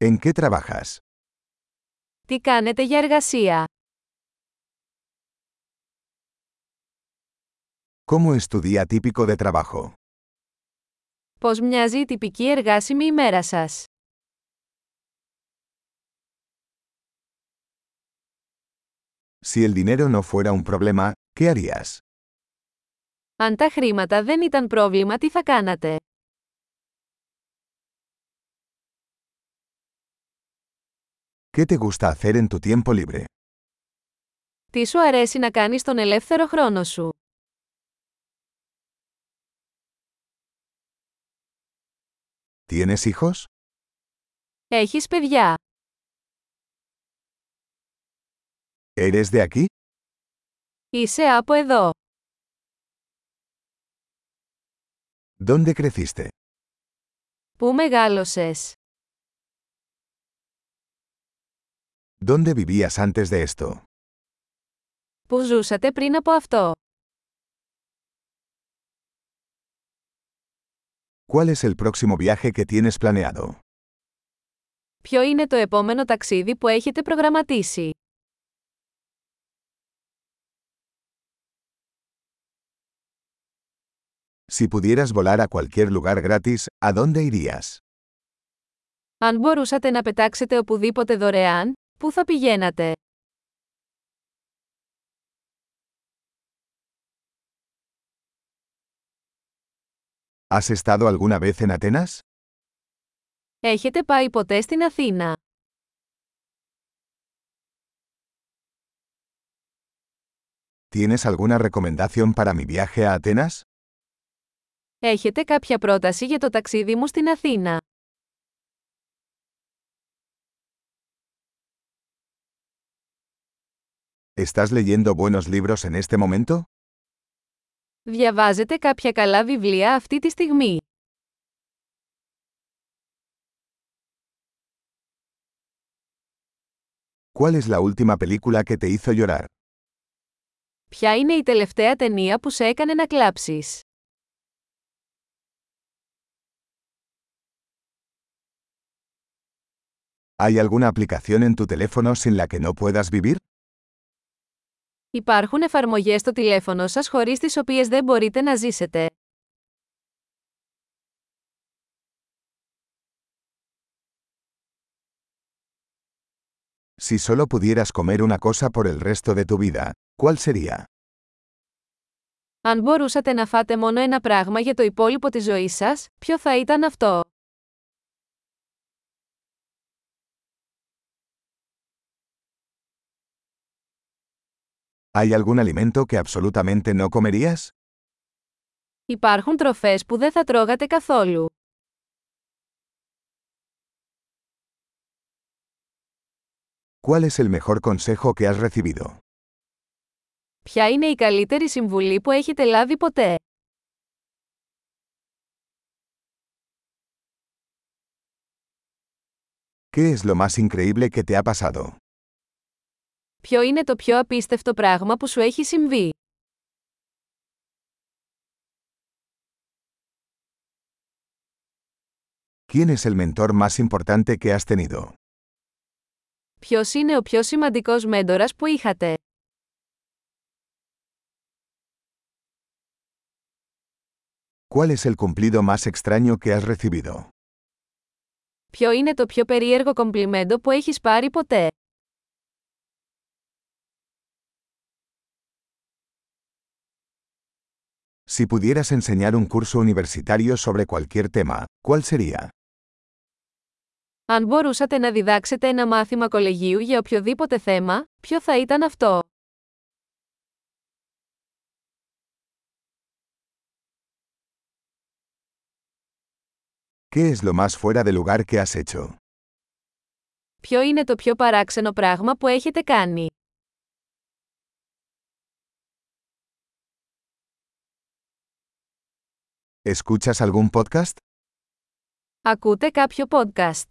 ¿En qué trabajas? Τι κάνετε για εργασία? ¿Cómo es tu día típico de trabajo? Πώς μοιάζει η τυπική εργάσιμη ημέρα σας? Si el dinero no fuera un problema, ¿qué harías? Αν τα χρήματα δεν ήταν πρόβλημα, τι θα κάνατε? ¿Qué te gusta hacer en tu tiempo libre? Τι σου αρέσει να κάνεις τον ελεύθερο χρόνο σου? ¿Tienes hijos? Έχεις παιδιά. ¿Eres de aquí? Είσαι από εδώ. ¿Dónde creciste? Πού μεγάλωσες? ¿Dónde vivías antes de esto? Πού ζούσατε πριν από αυτό? ¿Cuál es el próximo viaje que tienes planeado? Ποιο είναι το επόμενο ταξίδι που έχετε προγραμματίσει? Si pudieras volar a cualquier lugar gratis, ¿a dónde irías? Αν μπορούσατε να πετάξετε οπουδήποτε δωρεάν, πού θα πηγαίνατε; ¿Has estado alguna vez en Atenas? Έχετε πάει ποτέ στην Αθήνα; ¿Tienes alguna recomendación para mi viaje a Atenas? Έχετε κάποια πρόταση για το ταξίδι μου στην Αθήνα; ¿Estás leyendo buenos libros en este momento? Διαβάζετε κάποια καλά βιβλία αυτή τη στιγμή. ¿Cuál es la última película que te hizo llorar? Ποια είναι η τελευταία ταινία που σε έκανε να κλάψεις? ¿Hay alguna aplicación en tu teléfono sin la que no puedas vivir? Υπάρχουν εφαρμογές στο τηλέφωνο σας χωρίς τις οποίες δεν μπορείτε να ζήσετε. Si solo pudieras comer una cosa por el resto de tu vida, ¿cuál sería? Αν μπορούσατε να φάτε μόνο ένα πράγμα για το υπόλοιπο της ζωής σας, ποιο θα ήταν αυτό; ¿Hay algún alimento que absolutamente no comerías? Υπάρχουν τροφές που δεν θα τρώγατε καθόλου. ¿Cuál es el mejor consejo que has recibido? Ποια είναι η καλύτερη συμβουλή που έχετε λάβει ποτέ? ¿Qué es lo más increíble que te ha pasado? Ποιο είναι το πιο απίστευτο πράγμα που σου έχει συμβεί; ¿Quién es el mentor más importante que has tenido? Ποιος είναι ο πιο σημαντικός μέντορας που είχατε; ¿Cuál es el cumplido más extraño que has recibido? Ποιο είναι το πιο περίεργο κομπλιμέντο που έχεις πάρει ποτέ; Si pudieras enseñar un curso universitario sobre cualquier tema, ¿cuál sería? Αν μπορούσατε να διδάξετε ένα μάθημα κολεγίου για οποιοδήποτε θέμα, ποιο θα ήταν αυτό; ¿Qué es lo más fuera de lugar que has hecho? Ποιο είναι το πιο παράξενο πράγμα που έχετε κάνει; ¿Escuchas algún podcast? Ακούτε κάποιο podcast.